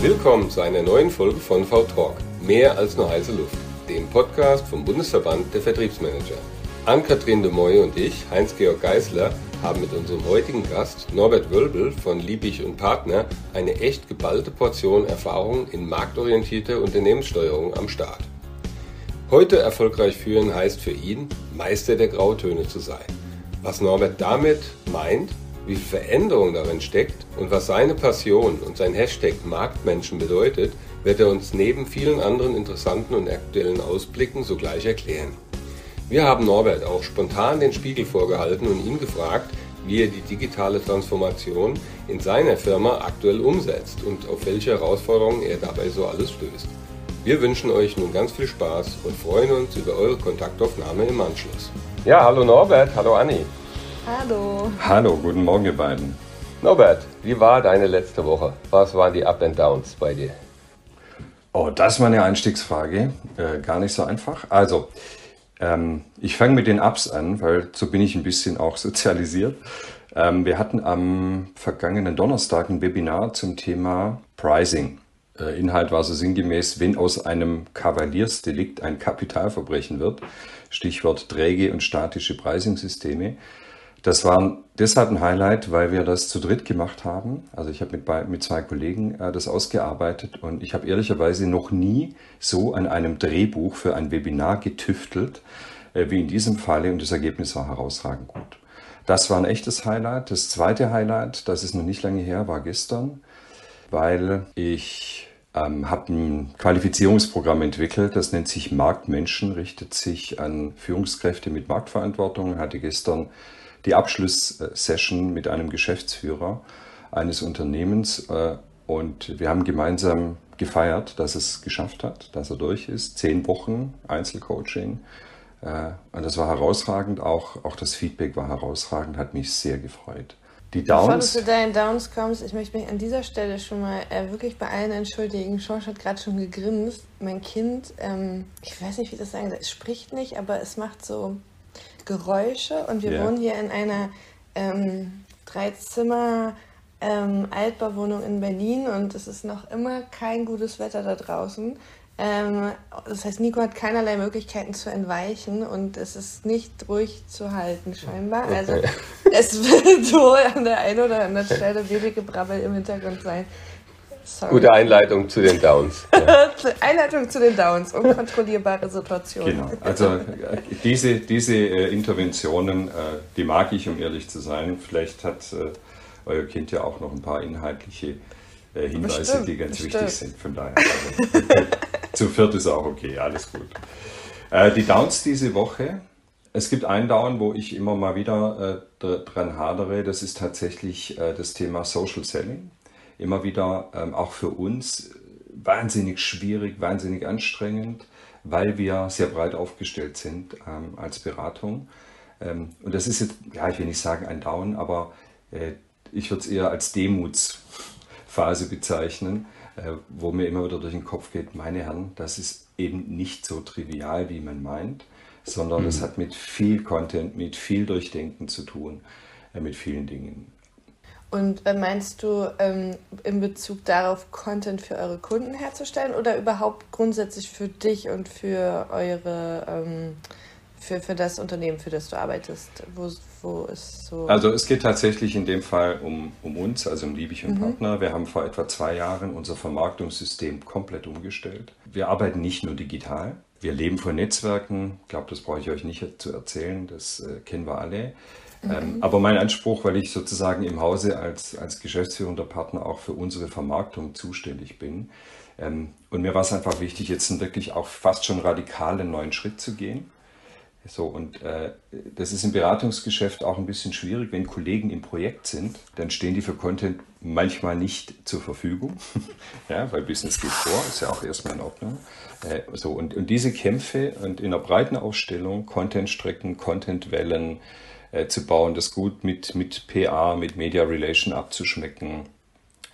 Willkommen zu einer neuen Folge von V-Talk. Mehr als nur heiße Luft, dem Podcast vom Bundesverband der Vertriebsmanager. Ann-Kathrin de Moy und ich, Heinz-Georg Geisler, haben mit unserem heutigen Gast Norbert Wölbel von Liebig und Partner eine echt geballte Portion Erfahrung in marktorientierter Unternehmenssteuerung am Start. Heute erfolgreich führen heißt für ihn, Meister der Grautöne zu sein. Was Norbert damit meint, wie viel Veränderung darin steckt und was seine Passion und sein Hashtag Marktmenschen bedeutet, wird er uns neben vielen anderen interessanten und aktuellen Ausblicken sogleich erklären. Wir haben Norbert auch spontan den Spiegel vorgehalten und ihn gefragt, wie er die digitale Transformation in seiner Firma aktuell umsetzt und auf welche Herausforderungen er dabei so alles stößt. Wir wünschen euch nun ganz viel Spaß und freuen uns über eure Kontaktaufnahme im Anschluss. Ja, hallo Norbert, hallo Anni. Hallo. Hallo, guten Morgen ihr beiden. Norbert, wie war deine letzte Woche? Was waren die Up and Downs bei dir? Oh, das war eine Einstiegsfrage. Äh, gar nicht so einfach. Also, ähm, ich fange mit den Ups an, weil so bin ich ein bisschen auch sozialisiert. Ähm, wir hatten am vergangenen Donnerstag ein Webinar zum Thema Pricing. Äh, Inhalt war so sinngemäß, wenn aus einem Kavaliersdelikt ein Kapitalverbrechen wird. Stichwort träge und statische Pricing-Systeme. Das war deshalb ein Highlight, weil wir das zu dritt gemacht haben. Also ich habe mit, mit zwei Kollegen äh, das ausgearbeitet und ich habe ehrlicherweise noch nie so an einem Drehbuch für ein Webinar getüftelt äh, wie in diesem Falle und das Ergebnis war herausragend gut. Das war ein echtes Highlight. Das zweite Highlight, das ist noch nicht lange her, war gestern, weil ich ähm, habe ein Qualifizierungsprogramm entwickelt, das nennt sich Marktmenschen, richtet sich an Führungskräfte mit Marktverantwortung, hatte gestern die Abschlusssession mit einem Geschäftsführer eines Unternehmens äh, und wir haben gemeinsam gefeiert, dass es geschafft hat, dass er durch ist. Zehn Wochen Einzelcoaching. Äh, und das war herausragend, auch, auch das Feedback war herausragend, hat mich sehr gefreut. Die Downs. Bevor du zu deinen Downs kommst, ich möchte mich an dieser Stelle schon mal äh, wirklich bei allen entschuldigen. Schorsch hat gerade schon gegrinst. Mein Kind, ähm, ich weiß nicht, wie das sagen soll, es spricht nicht, aber es macht so Geräusche und wir ja. wohnen hier in einer ähm, Dreizimmer ähm, Altbauwohnung in Berlin und es ist noch immer kein gutes Wetter da draußen. Ähm, das heißt, Nico hat keinerlei Möglichkeiten zu entweichen und es ist nicht ruhig zu halten, scheinbar. Okay. Also es wird wohl an der einen oder anderen Stelle Babygebrabbel im Hintergrund sein. Sorry. Gute Einleitung zu den Downs. Ja. Einleitung zu den Downs, unkontrollierbare Situationen. Genau, also äh, diese, diese äh, Interventionen, äh, die mag ich, um ehrlich zu sein. Vielleicht hat äh, euer Kind ja auch noch ein paar inhaltliche Hinweise, bestimmt, die ganz bestimmt. wichtig sind. Von daher, also, zu viert ist auch okay, alles gut. Die Downs diese Woche. Es gibt einen Down, wo ich immer mal wieder dran hadere. Das ist tatsächlich das Thema Social Selling immer wieder ähm, auch für uns wahnsinnig schwierig, wahnsinnig anstrengend, weil wir sehr breit aufgestellt sind ähm, als Beratung. Ähm, und das ist jetzt, ja, ich will nicht sagen ein Down, aber äh, ich würde es eher als Demutsphase bezeichnen, äh, wo mir immer wieder durch den Kopf geht, meine Herren, das ist eben nicht so trivial, wie man meint, sondern es mhm. hat mit viel Content, mit viel Durchdenken zu tun, äh, mit vielen Dingen. Und äh, meinst du ähm, in Bezug darauf, Content für eure Kunden herzustellen oder überhaupt grundsätzlich für dich und für eure ähm, für, für das Unternehmen, für das du arbeitest? Wo, wo ist so. Also es geht tatsächlich in dem Fall um, um uns, also um Liebig und mhm. Partner. Wir haben vor etwa zwei Jahren unser Vermarktungssystem komplett umgestellt. Wir arbeiten nicht nur digital. Wir leben von Netzwerken. Ich glaube, das brauche ich euch nicht zu erzählen. Das äh, kennen wir alle. Mhm. aber mein Anspruch, weil ich sozusagen im Hause als, als geschäftsführender Partner auch für unsere Vermarktung zuständig bin. Ähm, und mir war es einfach wichtig, jetzt einen wirklich auch fast schon radikalen neuen Schritt zu gehen. So, und äh, das ist im Beratungsgeschäft auch ein bisschen schwierig, wenn Kollegen im Projekt sind, dann stehen die für Content manchmal nicht zur Verfügung. ja, weil Business geht vor, ist ja auch erstmal in Ordnung. Äh, so, und, und diese Kämpfe und in einer breiten Aufstellung, Content-Strecken, Content-Wellen, zu bauen, das gut mit, mit PA, mit Media Relation abzuschmecken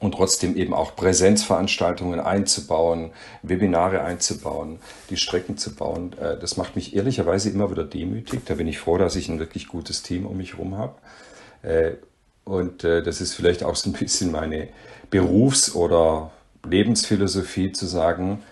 und trotzdem eben auch Präsenzveranstaltungen einzubauen, Webinare einzubauen, die Strecken zu bauen. Äh, das macht mich ehrlicherweise immer wieder demütig. Da bin ich froh, dass ich ein wirklich gutes Team um mich herum habe. Äh, und äh, das ist vielleicht auch so ein bisschen meine Berufs- oder Lebensphilosophie zu sagen,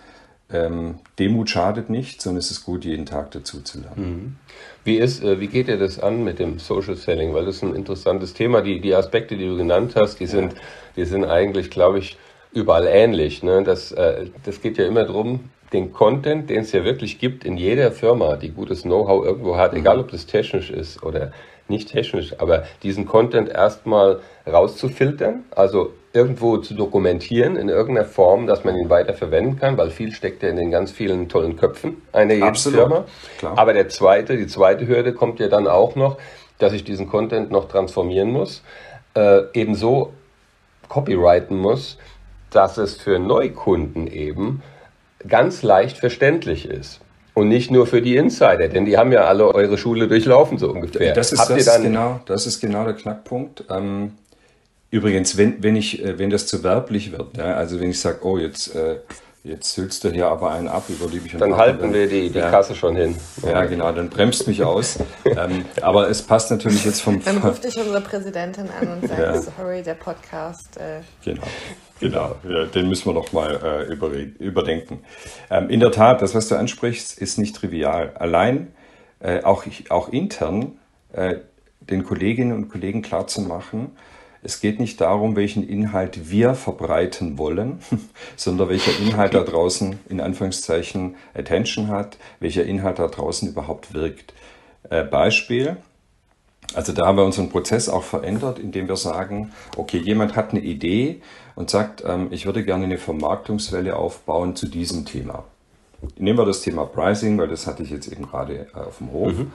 ähm, Demut schadet nicht, sondern es ist gut, jeden Tag dazu zu lernen. Mhm. Wie, ist, äh, wie geht ihr das an mit dem Social Selling? Weil das ist ein interessantes Thema. Die, die Aspekte, die du genannt hast, die sind, die sind eigentlich, glaube ich, überall ähnlich. Ne? Das, äh, das geht ja immer darum, den Content, den es ja wirklich gibt in jeder Firma, die gutes Know-how irgendwo hat, egal ob das technisch ist oder nicht technisch, aber diesen Content erstmal rauszufiltern, also irgendwo zu dokumentieren in irgendeiner Form, dass man ihn weiter verwenden kann, weil viel steckt ja in den ganz vielen tollen Köpfen einer jeden Absolut. Firma. Klar. Aber der zweite, die zweite Hürde kommt ja dann auch noch, dass ich diesen Content noch transformieren muss, äh, ebenso copyrighten muss, dass es für Neukunden eben ganz leicht verständlich ist. Und nicht nur für die Insider, denn die haben ja alle eure Schule durchlaufen, so ungefähr. Das ist, das, genau, das ist genau der Knackpunkt. Ähm, übrigens, wenn, wenn, ich, äh, wenn das zu werblich wird, ja, also wenn ich sage, oh, jetzt, äh, jetzt hüllst du hier aber einen ab über Liebig und Dann halten dann, wir die, die ja, Kasse schon hin. Ja, genau, dann bremst mich aus. ähm, aber es passt natürlich jetzt vom... Dann ruft dich unsere Präsidentin an und sagt, ja. sorry, der Podcast... Äh, genau. Genau, ja, den müssen wir noch mal äh, überdenken. Ähm, in der Tat, das, was du ansprichst, ist nicht trivial. Allein äh, auch, auch intern äh, den Kolleginnen und Kollegen klarzumachen, es geht nicht darum, welchen Inhalt wir verbreiten wollen, sondern welcher Inhalt da draußen in Anführungszeichen Attention hat, welcher Inhalt da draußen überhaupt wirkt. Äh, Beispiel, also da haben wir unseren Prozess auch verändert, indem wir sagen, okay, jemand hat eine Idee und sagt, ähm, ich würde gerne eine Vermarktungswelle aufbauen zu diesem Thema. Nehmen wir das Thema Pricing, weil das hatte ich jetzt eben gerade äh, auf dem Hof. Mhm.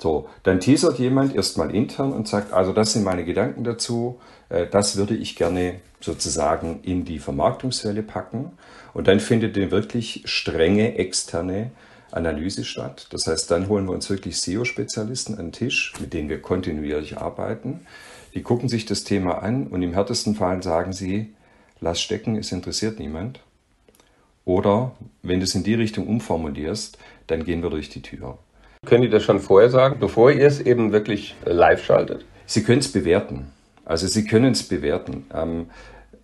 So, dann teasert jemand erstmal intern und sagt, also das sind meine Gedanken dazu, äh, das würde ich gerne sozusagen in die Vermarktungswelle packen. Und dann findet eine wirklich strenge externe Analyse statt. Das heißt, dann holen wir uns wirklich SEO-Spezialisten an den Tisch, mit denen wir kontinuierlich arbeiten. Die gucken sich das Thema an und im härtesten Fall sagen sie, lass stecken, es interessiert niemand. Oder wenn du es in die Richtung umformulierst, dann gehen wir durch die Tür. Können die das schon vorher sagen, bevor ihr es eben wirklich live schaltet? Sie können es bewerten. Also Sie können es bewerten, ähm,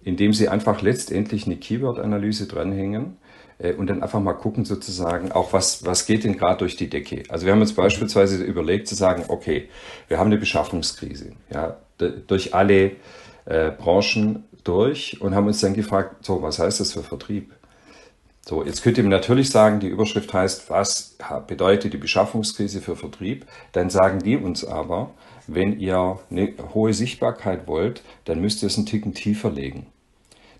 indem Sie einfach letztendlich eine Keyword-Analyse dranhängen äh, und dann einfach mal gucken sozusagen, auch was, was geht denn gerade durch die Decke. Also wir haben uns beispielsweise überlegt zu sagen, okay, wir haben eine Beschaffungskrise, ja, durch alle äh, Branchen durch und haben uns dann gefragt, so, was heißt das für Vertrieb? So, jetzt könnt ihr mir natürlich sagen, die Überschrift heißt, was bedeutet die Beschaffungskrise für Vertrieb? Dann sagen die uns aber, wenn ihr eine hohe Sichtbarkeit wollt, dann müsst ihr es einen Ticken tiefer legen.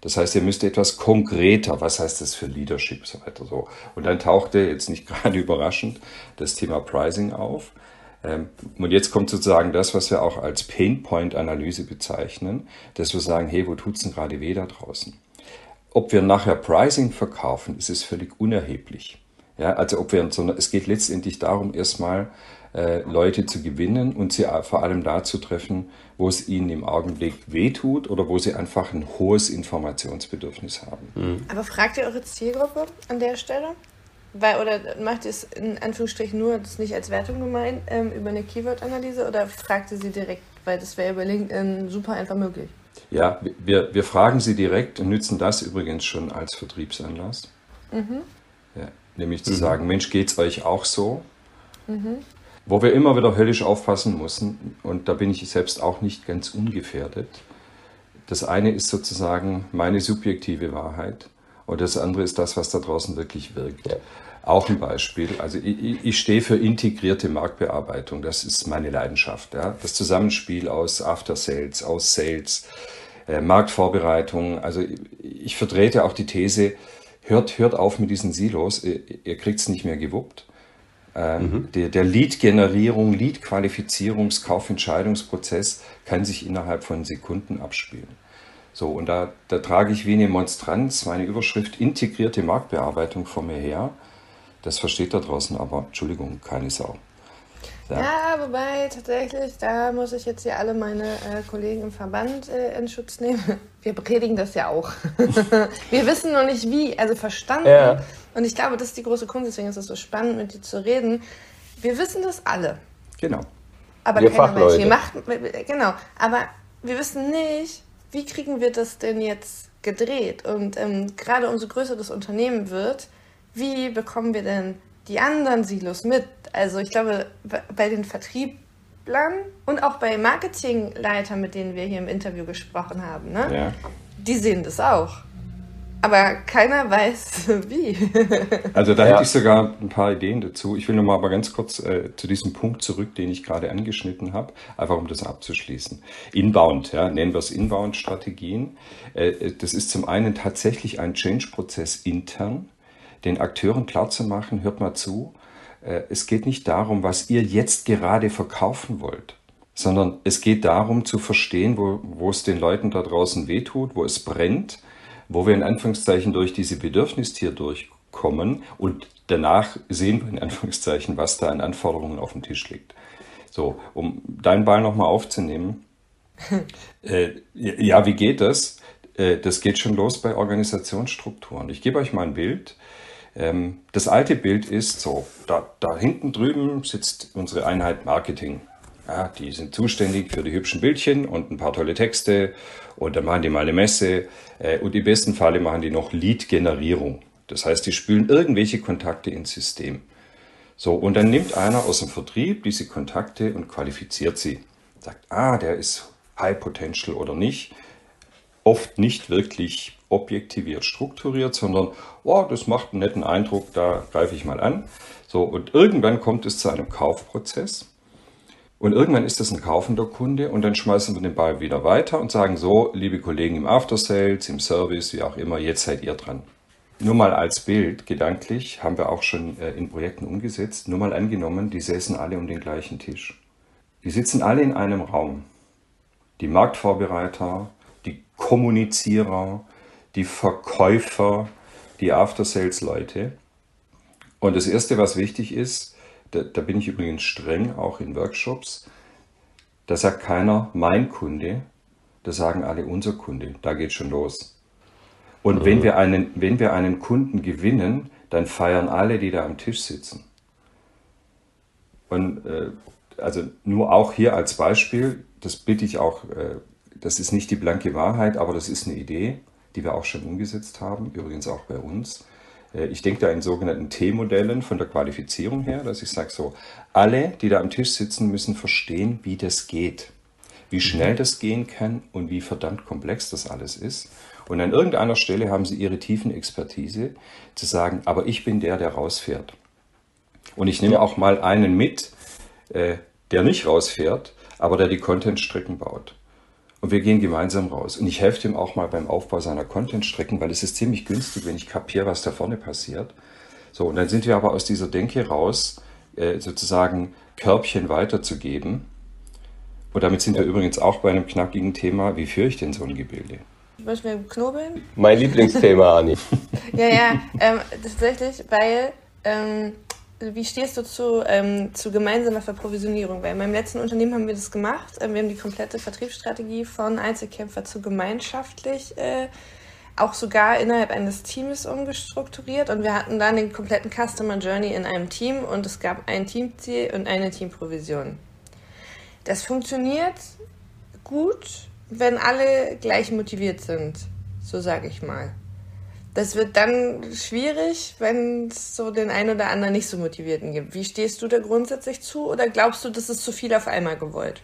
Das heißt, ihr müsst etwas konkreter, was heißt das für Leadership so weiter so. Und dann tauchte jetzt nicht gerade überraschend das Thema Pricing auf. Ähm, und jetzt kommt sozusagen das, was wir auch als Painpoint-Analyse bezeichnen, dass wir sagen, hey, wo tut's denn gerade weh da draußen? Ob wir nachher Pricing verkaufen, ist es völlig unerheblich. Ja, also ob wir, sondern es geht letztendlich darum, erstmal äh, Leute zu gewinnen und sie vor allem da zu treffen, wo es ihnen im Augenblick wehtut oder wo sie einfach ein hohes Informationsbedürfnis haben. Mhm. Aber fragt ihr eure Zielgruppe an der Stelle? Weil, oder macht ihr es in Anführungsstrichen nur, das ist nicht als Wertung gemeint, ähm, über eine Keyword-Analyse oder fragt ihr sie direkt, weil das wäre über LinkedIn super einfach möglich? Ja, wir, wir fragen sie direkt und nützen das übrigens schon als Vertriebsanlass. Mhm. Ja, nämlich zu mhm. sagen, Mensch, geht es euch auch so? Mhm. Wo wir immer wieder höllisch aufpassen müssen, und da bin ich selbst auch nicht ganz ungefährdet. Das eine ist sozusagen meine subjektive Wahrheit und das andere ist das, was da draußen wirklich wirkt. Ja. Auch ein Beispiel. Also ich, ich, stehe für integrierte Marktbearbeitung. Das ist meine Leidenschaft. Ja? Das Zusammenspiel aus After Sales, aus Sales, äh, Marktvorbereitung. Also ich vertrete auch die These, hört, hört auf mit diesen Silos, ihr, ihr kriegt es nicht mehr gewuppt. Ähm, mhm. Der, der Lead-Generierung, Lead-Qualifizierungs-, Kaufentscheidungsprozess kann sich innerhalb von Sekunden abspielen. So, und da, da trage ich wie eine Monstranz meine Überschrift integrierte Marktbearbeitung vor mir her. Das versteht da draußen aber, Entschuldigung, keine Sau. Ja. ja, wobei tatsächlich, da muss ich jetzt hier alle meine äh, Kollegen im Verband äh, in Schutz nehmen. Wir predigen das ja auch. wir wissen noch nicht wie, also verstanden. Ja. Und ich glaube, das ist die große Kunst, deswegen ist es so spannend, mit dir zu reden. Wir wissen das alle. Genau. Aber wir keiner Mensch. Wir machen, genau. Aber wir wissen nicht, wie kriegen wir das denn jetzt gedreht. Und ähm, gerade umso größer das Unternehmen wird, wie bekommen wir denn die anderen Silos mit? Also ich glaube, bei den Vertrieblern und auch bei Marketingleitern, mit denen wir hier im Interview gesprochen haben, ne? Ja. die sehen das auch. Aber keiner weiß wie. also da ja. hätte ich sogar ein paar Ideen dazu. Ich will nochmal aber ganz kurz äh, zu diesem Punkt zurück, den ich gerade angeschnitten habe, einfach um das abzuschließen. Inbound, ja, nennen wir es Inbound-Strategien. Äh, das ist zum einen tatsächlich ein Change-Prozess intern, den Akteuren klarzumachen, hört mal zu, äh, es geht nicht darum, was ihr jetzt gerade verkaufen wollt sondern es geht darum zu verstehen, wo, wo es den Leuten da draußen wehtut, wo es brennt wo wir in Anführungszeichen durch diese Bedürfnistier durchkommen und danach sehen wir in Anführungszeichen, was da an Anforderungen auf dem Tisch liegt. So, um deinen Ball nochmal aufzunehmen. äh, ja, wie geht das? Äh, das geht schon los bei Organisationsstrukturen. Ich gebe euch mal ein Bild. Ähm, das alte Bild ist so, da, da hinten drüben sitzt unsere Einheit Marketing. Ja, die sind zuständig für die hübschen Bildchen und ein paar tolle Texte und dann machen die mal eine Messe äh, und im besten Falle machen die noch Lead-Generierung. Das heißt, die spülen irgendwelche Kontakte ins System. So, und dann nimmt einer aus dem Vertrieb diese Kontakte und qualifiziert sie. Sagt, ah, der ist High Potential oder nicht. Oft nicht wirklich objektiviert strukturiert, sondern, oh, das macht einen netten Eindruck, da greife ich mal an. So, und irgendwann kommt es zu einem Kaufprozess. Und irgendwann ist das ein kaufender Kunde und dann schmeißen wir den Ball wieder weiter und sagen so, liebe Kollegen im After Sales, im Service, wie auch immer, jetzt seid ihr dran. Nur mal als Bild, gedanklich, haben wir auch schon äh, in Projekten umgesetzt. Nur mal angenommen, die säßen alle um den gleichen Tisch. Die sitzen alle in einem Raum. Die Marktvorbereiter, die Kommunizierer, die Verkäufer, die After Sales Leute. Und das Erste, was wichtig ist, da, da bin ich übrigens streng, auch in Workshops, da sagt keiner mein Kunde, da sagen alle unser Kunde. Da geht schon los. Und wenn wir, einen, wenn wir einen Kunden gewinnen, dann feiern alle, die da am Tisch sitzen. Und äh, also nur auch hier als Beispiel, das bitte ich auch, äh, das ist nicht die blanke Wahrheit, aber das ist eine Idee, die wir auch schon umgesetzt haben, übrigens auch bei uns. Äh, ich denke da in sogenannten T-Modellen von der Qualifizierung her, dass ich sage so, alle, die da am Tisch sitzen, müssen verstehen, wie das geht, wie schnell mhm. das gehen kann und wie verdammt komplex das alles ist. Und an irgendeiner Stelle haben sie ihre tiefen Expertise zu sagen, aber ich bin der, der rausfährt. Und ich nehme auch mal einen mit, äh, der nicht rausfährt, aber der die Content-Strecken baut und wir gehen gemeinsam raus. Und ich helfe ihm auch mal beim Aufbau seiner Content-Strecken, weil es ist ziemlich günstig, wenn ich kapiere, was da vorne passiert. So, und dann sind wir aber aus dieser Denke raus, äh, sozusagen Körbchen weiterzugeben. Und damit sind wir übrigens auch bei einem knackigen Thema, wie führe ich denn so ein Gebilde? Müssen wir knobeln? Mein Lieblingsthema, Anni. ja, ja, ähm, tatsächlich, weil ähm, wie stehst du zu, ähm, zu gemeinsamer Verprovisionierung? Weil in meinem letzten Unternehmen haben wir das gemacht. Ähm, wir haben die komplette Vertriebsstrategie von Einzelkämpfer zu gemeinschaftlich äh, auch sogar innerhalb eines Teams umgestrukturiert und wir hatten dann den kompletten Customer Journey in einem Team und es gab ein Teamziel und eine Teamprovision. Das funktioniert gut, wenn alle gleich motiviert sind, so sage ich mal. Das wird dann schwierig, wenn es so den einen oder anderen nicht so motivierten gibt. Wie stehst du da grundsätzlich zu oder glaubst du, das ist zu viel auf einmal gewollt?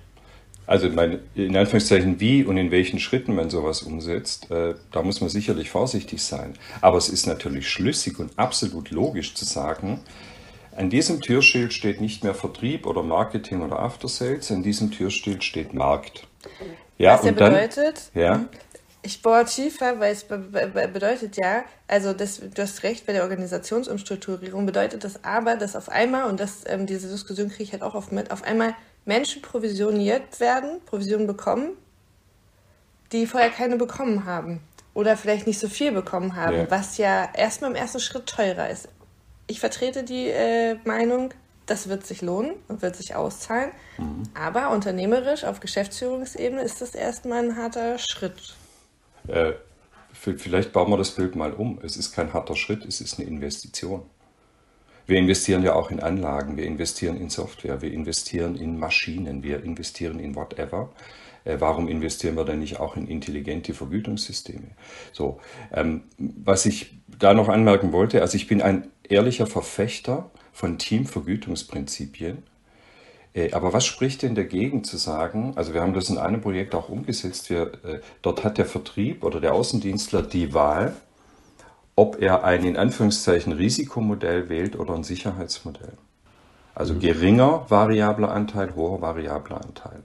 Also mein, in Anführungszeichen, wie und in welchen Schritten man sowas umsetzt, äh, da muss man sicherlich vorsichtig sein. Aber es ist natürlich schlüssig und absolut logisch zu sagen, an diesem Türschild steht nicht mehr Vertrieb oder Marketing oder After Sales, an diesem Türschild steht Markt. Ja, Was ja bedeutet, dann, ja, ich bohre tiefer, weil es be be bedeutet ja, also das, du hast recht, bei der Organisationsumstrukturierung bedeutet das aber, dass auf einmal, und das, ähm, diese Diskussion kriege ich halt auch oft mit, auf einmal Menschen provisioniert werden, Provisionen bekommen, die vorher keine bekommen haben. Oder vielleicht nicht so viel bekommen haben, ja. was ja erstmal im ersten Schritt teurer ist. Ich vertrete die äh, Meinung, das wird sich lohnen und wird sich auszahlen. Mhm. Aber unternehmerisch auf Geschäftsführungsebene ist das erstmal ein harter Schritt. Äh, vielleicht bauen wir das Bild mal um. Es ist kein harter Schritt, es ist eine Investition. Wir investieren ja auch in Anlagen, wir investieren in Software, wir investieren in Maschinen, wir investieren in whatever. Äh, warum investieren wir denn nicht auch in intelligente Vergütungssysteme? So, ähm, was ich da noch anmerken wollte, also ich bin ein ehrlicher Verfechter von Teamvergütungsprinzipien. Äh, aber was spricht denn dagegen zu sagen, also wir haben das in einem Projekt auch umgesetzt, wir, äh, dort hat der Vertrieb oder der Außendienstler die Wahl, ob er ein in Anführungszeichen Risikomodell wählt oder ein Sicherheitsmodell. Also mhm. geringer variabler Anteil, hoher variabler Anteil.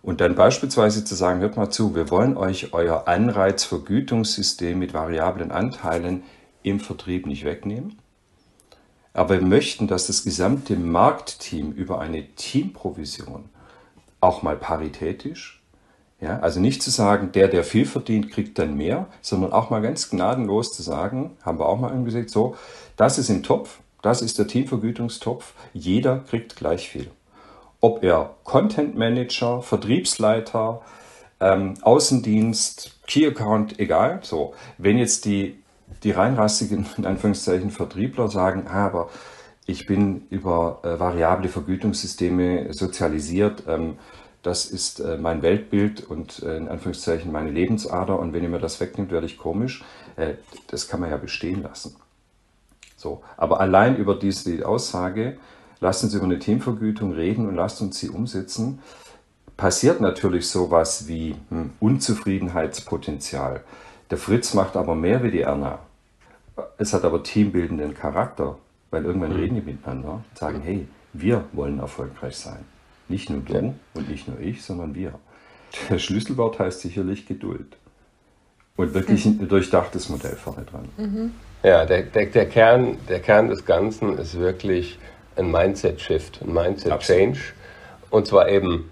Und dann beispielsweise zu sagen, hört mal zu, wir wollen euch euer Anreizvergütungssystem mit variablen Anteilen im Vertrieb nicht wegnehmen. Aber wir möchten, dass das gesamte Marktteam über eine Teamprovision auch mal paritätisch, ja, also nicht zu sagen, der, der viel verdient, kriegt dann mehr, sondern auch mal ganz gnadenlos zu sagen, haben wir auch mal angesehen, so, das ist im Topf, das ist der Teamvergütungstopf, jeder kriegt gleich viel. Ob er Content Manager, Vertriebsleiter, ähm, Außendienst, Key Account, egal. So, wenn jetzt die die reinrassigen, in Anführungszeichen, Vertriebler sagen, ah, aber ich bin über äh, variable Vergütungssysteme sozialisiert, ähm, das ist äh, mein Weltbild und äh, in Anführungszeichen meine Lebensader und wenn ihr mir das wegnimmt, werde ich komisch. Äh, das kann man ja bestehen lassen. So, aber allein über diese Aussage, lasst uns über eine Teamvergütung reden und lasst uns sie umsetzen, passiert natürlich sowas wie hm, Unzufriedenheitspotenzial. Der Fritz macht aber mehr wie die Erna. Es hat aber teambildenden Charakter, weil irgendwann mhm. reden die miteinander und sagen, hey, wir wollen erfolgreich sein. Nicht nur du ja. und nicht nur ich, sondern wir. Das Schlüsselwort heißt sicherlich Geduld. Und wirklich mhm. ein durchdachtes Modell vorne dran. Mhm. Ja, der, der, der, Kern, der Kern des Ganzen ist wirklich ein Mindset-Shift, ein Mindset-Change. Und zwar eben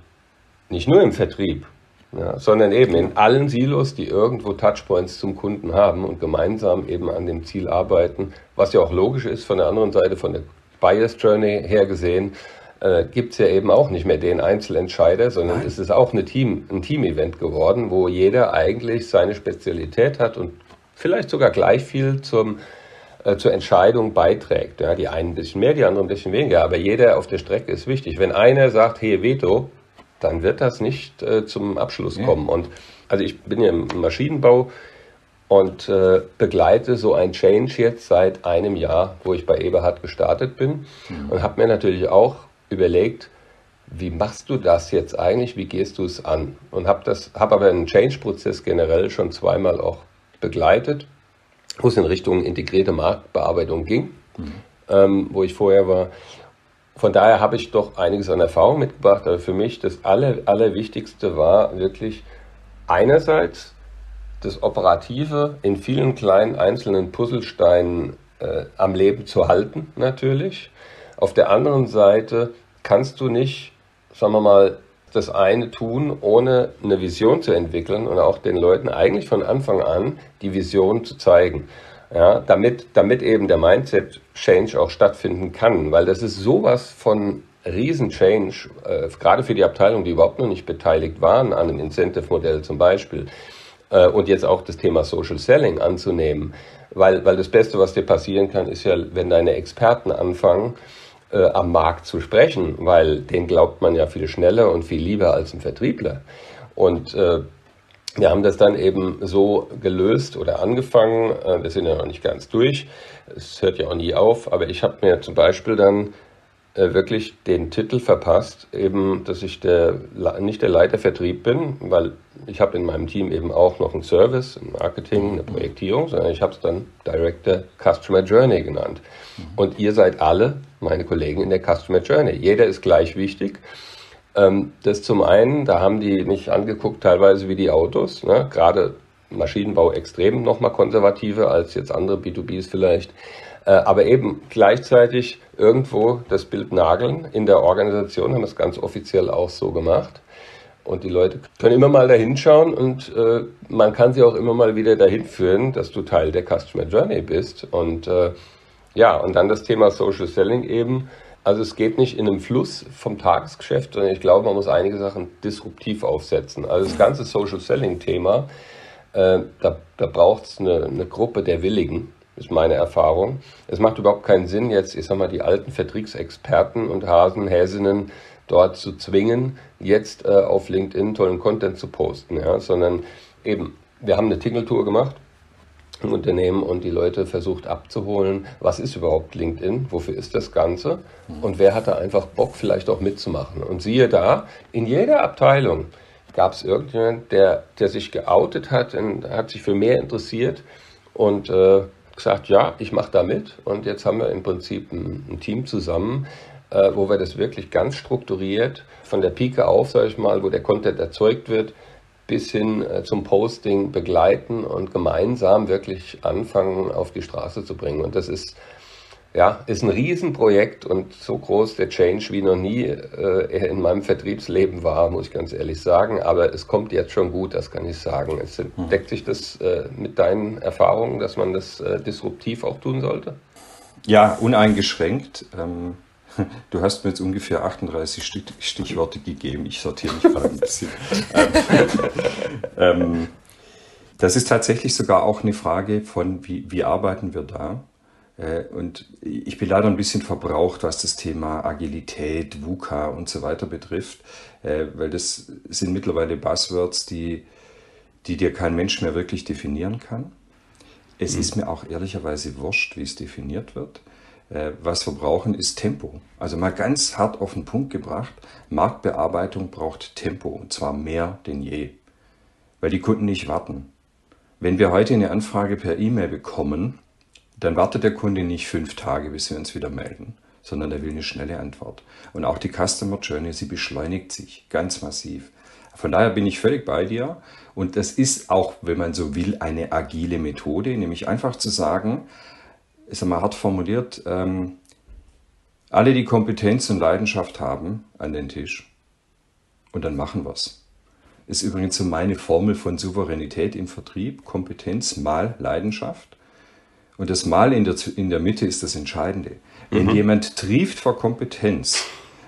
nicht nur im Vertrieb, ja, sondern eben in allen Silos, die irgendwo Touchpoints zum Kunden haben und gemeinsam eben an dem Ziel arbeiten, was ja auch logisch ist von der anderen Seite, von der Bias Journey her gesehen, äh, gibt es ja eben auch nicht mehr den Einzelentscheider, sondern Nein. es ist auch eine Team, ein Team-Event geworden, wo jeder eigentlich seine Spezialität hat und vielleicht sogar gleich viel zum, äh, zur Entscheidung beiträgt. Ja, die einen ein bisschen mehr, die anderen ein bisschen weniger, aber jeder auf der Strecke ist wichtig. Wenn einer sagt, hey Veto, dann wird das nicht äh, zum Abschluss ja. kommen. Und also ich bin ja im Maschinenbau und äh, begleite so ein Change jetzt seit einem Jahr, wo ich bei Eberhard gestartet bin mhm. und habe mir natürlich auch überlegt, wie machst du das jetzt eigentlich, wie gehst du es an? Und habe hab aber einen Change-Prozess generell schon zweimal auch begleitet, wo es in Richtung integrierte Marktbearbeitung ging, mhm. ähm, wo ich vorher war. Von daher habe ich doch einiges an Erfahrung mitgebracht, aber für mich das Aller, Allerwichtigste war wirklich einerseits das Operative in vielen kleinen einzelnen Puzzlesteinen äh, am Leben zu halten, natürlich. Auf der anderen Seite kannst du nicht, sagen wir mal, das eine tun, ohne eine Vision zu entwickeln und auch den Leuten eigentlich von Anfang an die Vision zu zeigen. Ja, damit, damit eben der Mindset-Change auch stattfinden kann, weil das ist sowas von Riesen-Change, äh, gerade für die Abteilung, die überhaupt noch nicht beteiligt waren an einem Incentive-Modell zum Beispiel, äh, und jetzt auch das Thema Social Selling anzunehmen, weil, weil das Beste, was dir passieren kann, ist ja, wenn deine Experten anfangen, äh, am Markt zu sprechen, weil den glaubt man ja viel schneller und viel lieber als ein Vertriebler. Und äh, wir haben das dann eben so gelöst oder angefangen. Äh, wir sind ja noch nicht ganz durch. Es hört ja auch nie auf. Aber ich habe mir zum Beispiel dann wirklich den Titel verpasst, eben, dass ich der, nicht der Leiter Vertrieb bin, weil ich habe in meinem Team eben auch noch einen Service, ein Marketing, eine Projektierung, sondern ich habe es dann Director Customer Journey genannt. Und ihr seid alle meine Kollegen in der Customer Journey. Jeder ist gleich wichtig. Ähm, das zum einen, da haben die mich angeguckt, teilweise wie die Autos, ne? gerade Maschinenbau extrem nochmal konservativer als jetzt andere B2Bs vielleicht, äh, aber eben gleichzeitig irgendwo das Bild nageln in der Organisation, haben es ganz offiziell auch so gemacht. Und die Leute können immer mal dahin schauen und äh, man kann sie auch immer mal wieder dahin führen, dass du Teil der Customer Journey bist. Und äh, ja, und dann das Thema Social Selling eben also es geht nicht in einem Fluss vom Tagesgeschäft, sondern ich glaube, man muss einige Sachen disruptiv aufsetzen. Also das ganze Social Selling-Thema, äh, da, da braucht es eine, eine Gruppe der Willigen, ist meine Erfahrung. Es macht überhaupt keinen Sinn, jetzt, ich sag mal, die alten Vertriebsexperten und Hasen, Häsinnen dort zu zwingen, jetzt äh, auf LinkedIn tollen Content zu posten, ja, sondern eben, wir haben eine Tingeltour gemacht im Unternehmen und die Leute versucht abzuholen, was ist überhaupt LinkedIn, wofür ist das Ganze und wer hat da einfach Bock vielleicht auch mitzumachen. Und siehe da, in jeder Abteilung gab es irgendjemand, der, der sich geoutet hat und hat sich für mehr interessiert und äh, gesagt, ja, ich mache da mit. Und jetzt haben wir im Prinzip ein, ein Team zusammen, äh, wo wir das wirklich ganz strukturiert von der Pike auf, sage ich mal, wo der Content erzeugt wird, bis hin äh, zum Posting begleiten und gemeinsam wirklich anfangen, auf die Straße zu bringen. Und das ist ja, ist ein Riesenprojekt und so groß der Change wie noch nie äh, in meinem Vertriebsleben war, muss ich ganz ehrlich sagen. Aber es kommt jetzt schon gut, das kann ich sagen. Es hm. deckt sich das äh, mit deinen Erfahrungen, dass man das äh, disruptiv auch tun sollte? Ja, uneingeschränkt. Ähm, du hast mir jetzt ungefähr 38 Stichworte gegeben. Ich sortiere mich gerade ein bisschen. ähm, das ist tatsächlich sogar auch eine Frage von, wie, wie arbeiten wir da? Äh, und ich bin leider ein bisschen verbraucht, was das Thema Agilität, VUCA und so weiter betrifft, äh, weil das sind mittlerweile Buzzwords, die, die dir kein Mensch mehr wirklich definieren kann. Es mhm. ist mir auch ehrlicherweise wurscht, wie es definiert wird. Äh, was wir brauchen, ist Tempo. Also mal ganz hart auf den Punkt gebracht, Marktbearbeitung braucht Tempo und zwar mehr denn je, weil die Kunden nicht warten. Wenn wir heute eine Anfrage per E-Mail bekommen, dann wartet der Kunde nicht fünf Tage, bis wir uns wieder melden, sondern er will eine schnelle Antwort. Und auch die Customer Journey, sie beschleunigt sich ganz massiv. Von daher bin ich völlig bei dir. Und das ist auch, wenn man so will, eine agile Methode, nämlich einfach zu sagen, ist einmal hart formuliert, ähm, alle, die Kompetenz und Leidenschaft haben, an den Tisch. Und dann machen wir es. Ist übrigens so meine Formel von Souveränität im Vertrieb. Kompetenz mal Leidenschaft. Und das Mal in der, in der Mitte ist das Entscheidende. Wenn mhm. jemand trieft vor Kompetenz,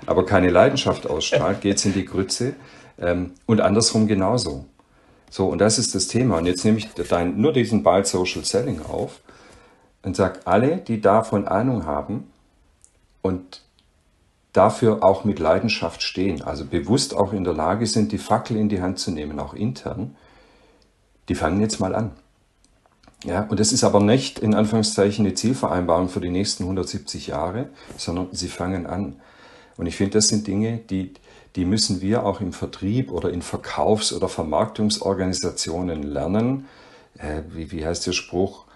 aber keine Leidenschaft ausstrahlt, geht es in die Grütze. Ähm, und andersrum genauso. So, und das ist das Thema. Und jetzt nehme ich dein, nur diesen Ball Social Selling auf und sage, alle, die davon Ahnung haben und dafür auch mit Leidenschaft stehen, also bewusst auch in der Lage sind, die Fackel in die Hand zu nehmen, auch intern, die fangen jetzt mal an. Ja, und das ist aber nicht in Anführungszeichen eine Zielvereinbarung für die nächsten 170 Jahre, sondern sie fangen an. Und ich finde, das sind Dinge, die, die müssen wir auch im Vertrieb oder in Verkaufs- oder Vermarktungsorganisationen lernen. Äh, wie, wie heißt der Spruch?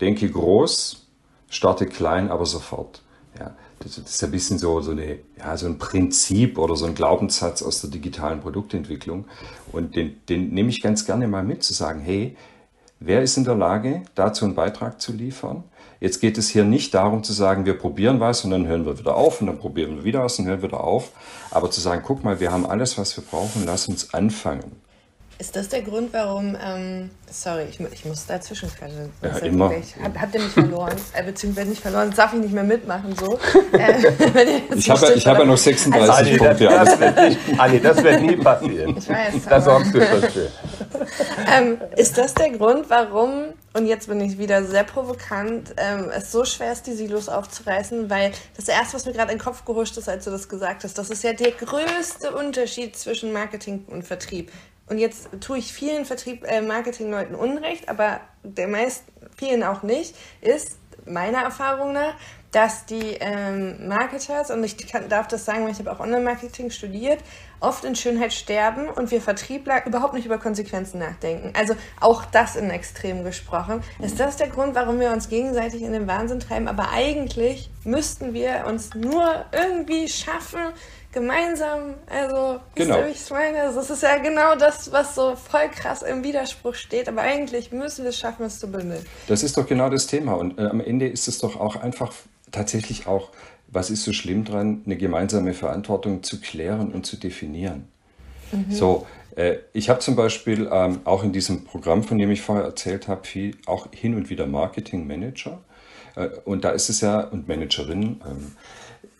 Denke groß, starte klein, aber sofort. Ja, das, das ist ein bisschen so, so, eine, ja, so ein Prinzip oder so ein Glaubenssatz aus der digitalen Produktentwicklung. Und den, den nehme ich ganz gerne mal mit, zu sagen, hey, Wer ist in der Lage, dazu einen Beitrag zu liefern? Jetzt geht es hier nicht darum zu sagen, wir probieren was und dann hören wir wieder auf und dann probieren wir wieder was und hören wieder auf. Aber zu sagen, guck mal, wir haben alles, was wir brauchen, lass uns anfangen. Ist das der Grund, warum, ähm, sorry, ich, ich muss dazwischen quetschen. Ja, immer. Ich hab, habt ihr mich verloren, äh, beziehungsweise nicht verloren, darf ich nicht mehr mitmachen, so. Äh, ich habe ich hab ja noch 36 also, Punkte. Das, das, wird Anni, das wird nie passieren. Ich weiß. Da sorgst du schon für. Ähm, ist das der Grund, warum, und jetzt bin ich wieder sehr provokant, ähm, es so schwer ist, die Silos aufzureißen, weil das erste, was mir gerade in den Kopf gehuscht ist, als du das gesagt hast, das ist ja der größte Unterschied zwischen Marketing und Vertrieb. Und jetzt tue ich vielen Vertrieb, äh, Marketingleuten Unrecht, aber der meisten, vielen auch nicht, ist meiner Erfahrung nach, dass die ähm, Marketers, und ich kann, darf das sagen, weil ich habe auch Online-Marketing studiert, oft in Schönheit sterben und wir Vertriebler überhaupt nicht über Konsequenzen nachdenken. Also auch das in Extrem gesprochen. Ist das der Grund, warum wir uns gegenseitig in den Wahnsinn treiben? Aber eigentlich müssten wir uns nur irgendwie schaffen, gemeinsam, also, genau. ich meine, also, das ist ja genau das, was so voll krass im Widerspruch steht, aber eigentlich müssen wir es schaffen, es zu bündeln. Das ist doch genau das Thema und äh, am Ende ist es doch auch einfach tatsächlich auch, was ist so schlimm dran, eine gemeinsame Verantwortung zu klären und zu definieren. Mhm. So, äh, ich habe zum Beispiel ähm, auch in diesem Programm, von dem ich vorher erzählt habe, viel, auch hin und wieder Marketing Manager. Äh, und da ist es ja, und Managerinnen, ähm,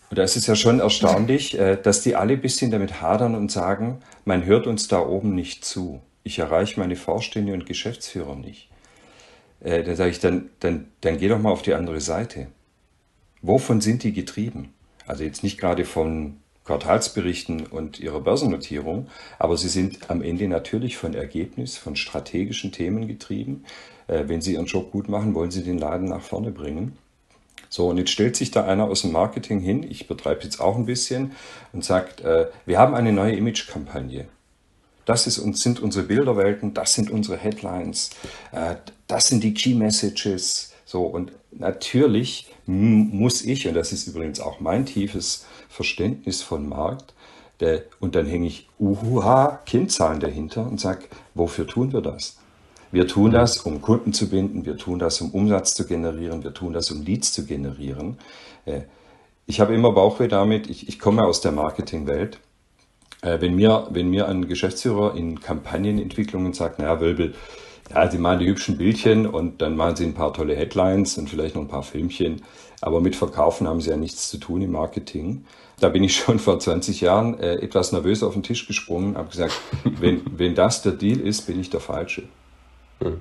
und da ist es ja schon erstaunlich, äh, dass die alle ein bisschen damit hadern und sagen, man hört uns da oben nicht zu. Ich erreiche meine Vorstände und Geschäftsführer nicht. Äh, da sage ich, dann, dann, dann geh doch mal auf die andere Seite. Wovon sind die getrieben? Also jetzt nicht gerade von Quartalsberichten und ihrer Börsennotierung, aber sie sind am Ende natürlich von Ergebnis, von strategischen Themen getrieben. Äh, wenn sie ihren Job gut machen, wollen sie den Laden nach vorne bringen. So, und jetzt stellt sich da einer aus dem Marketing hin, ich betreibe jetzt auch ein bisschen, und sagt, äh, wir haben eine neue Image-Kampagne. Das ist, sind unsere Bilderwelten, das sind unsere Headlines, äh, das sind die Key Messages. So, und natürlich muss ich, und das ist übrigens auch mein tiefes Verständnis von Markt, der, und dann hänge ich UHA Kennzahlen dahinter und sage, wofür tun wir das? Wir tun das, um Kunden zu binden, wir tun das, um Umsatz zu generieren, wir tun das, um Leads zu generieren. Äh, ich habe immer Bauchweh damit, ich, ich komme aus der Marketingwelt. Äh, wenn mir, wenn mir ein Geschäftsführer in Kampagnenentwicklungen sagt, naja, Wölbel, ja, Sie machen die hübschen Bildchen und dann machen Sie ein paar tolle Headlines und vielleicht noch ein paar Filmchen. Aber mit Verkaufen haben Sie ja nichts zu tun im Marketing. Da bin ich schon vor 20 Jahren äh, etwas nervös auf den Tisch gesprungen und habe gesagt, wenn, wenn das der Deal ist, bin ich der Falsche. Hm.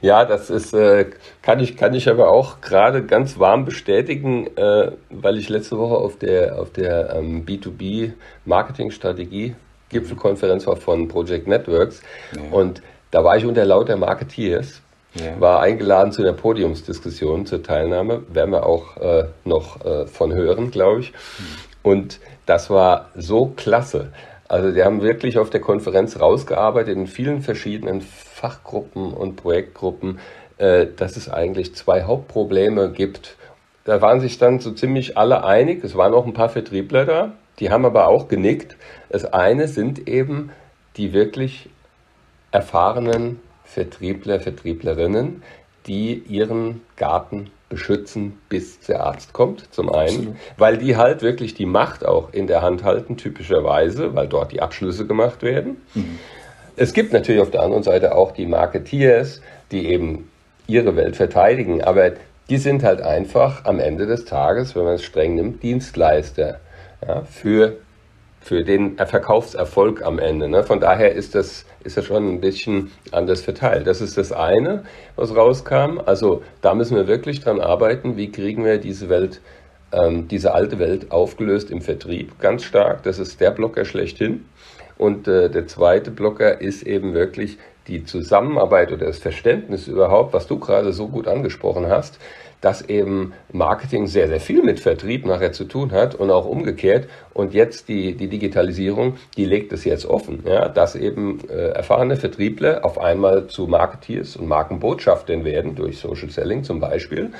Ja, das ist, äh, kann ich, kann ich aber auch gerade ganz warm bestätigen, äh, weil ich letzte Woche auf der, auf der ähm, B2B Marketingstrategie Gipfelkonferenz war von Project Networks ja. und da war ich unter lauter Marketeers, ja. war eingeladen zu einer Podiumsdiskussion zur Teilnahme, werden wir auch äh, noch äh, von hören, glaube ich. Mhm. Und das war so klasse. Also die haben wirklich auf der Konferenz rausgearbeitet in vielen verschiedenen Fachgruppen und Projektgruppen, äh, dass es eigentlich zwei Hauptprobleme gibt. Da waren sich dann so ziemlich alle einig. Es waren auch ein paar Vertriebler da, die haben aber auch genickt. Das eine sind eben die wirklich erfahrenen Vertriebler, Vertrieblerinnen, die ihren Garten beschützen, bis der Arzt kommt, zum einen, Absolut. weil die halt wirklich die Macht auch in der Hand halten, typischerweise, weil dort die Abschlüsse gemacht werden. Mhm. Es gibt natürlich auf der anderen Seite auch die Marketeers, die eben ihre Welt verteidigen, aber die sind halt einfach am Ende des Tages, wenn man es streng nimmt, Dienstleister ja, für, für den Verkaufserfolg am Ende. Ne? Von daher ist das, ist das schon ein bisschen anders verteilt. Das ist das eine, was rauskam. Also da müssen wir wirklich dran arbeiten, wie kriegen wir diese Welt, ähm, diese alte Welt aufgelöst im Vertrieb ganz stark. Das ist der Blocker schlechthin. Und äh, der zweite Blocker ist eben wirklich die Zusammenarbeit oder das Verständnis überhaupt, was du gerade so gut angesprochen hast, dass eben Marketing sehr, sehr viel mit Vertrieb nachher zu tun hat und auch umgekehrt. Und jetzt die, die Digitalisierung, die legt es jetzt offen, ja, dass eben äh, erfahrene Vertriebler auf einmal zu Marketeers und Markenbotschaftern werden, durch Social Selling zum Beispiel.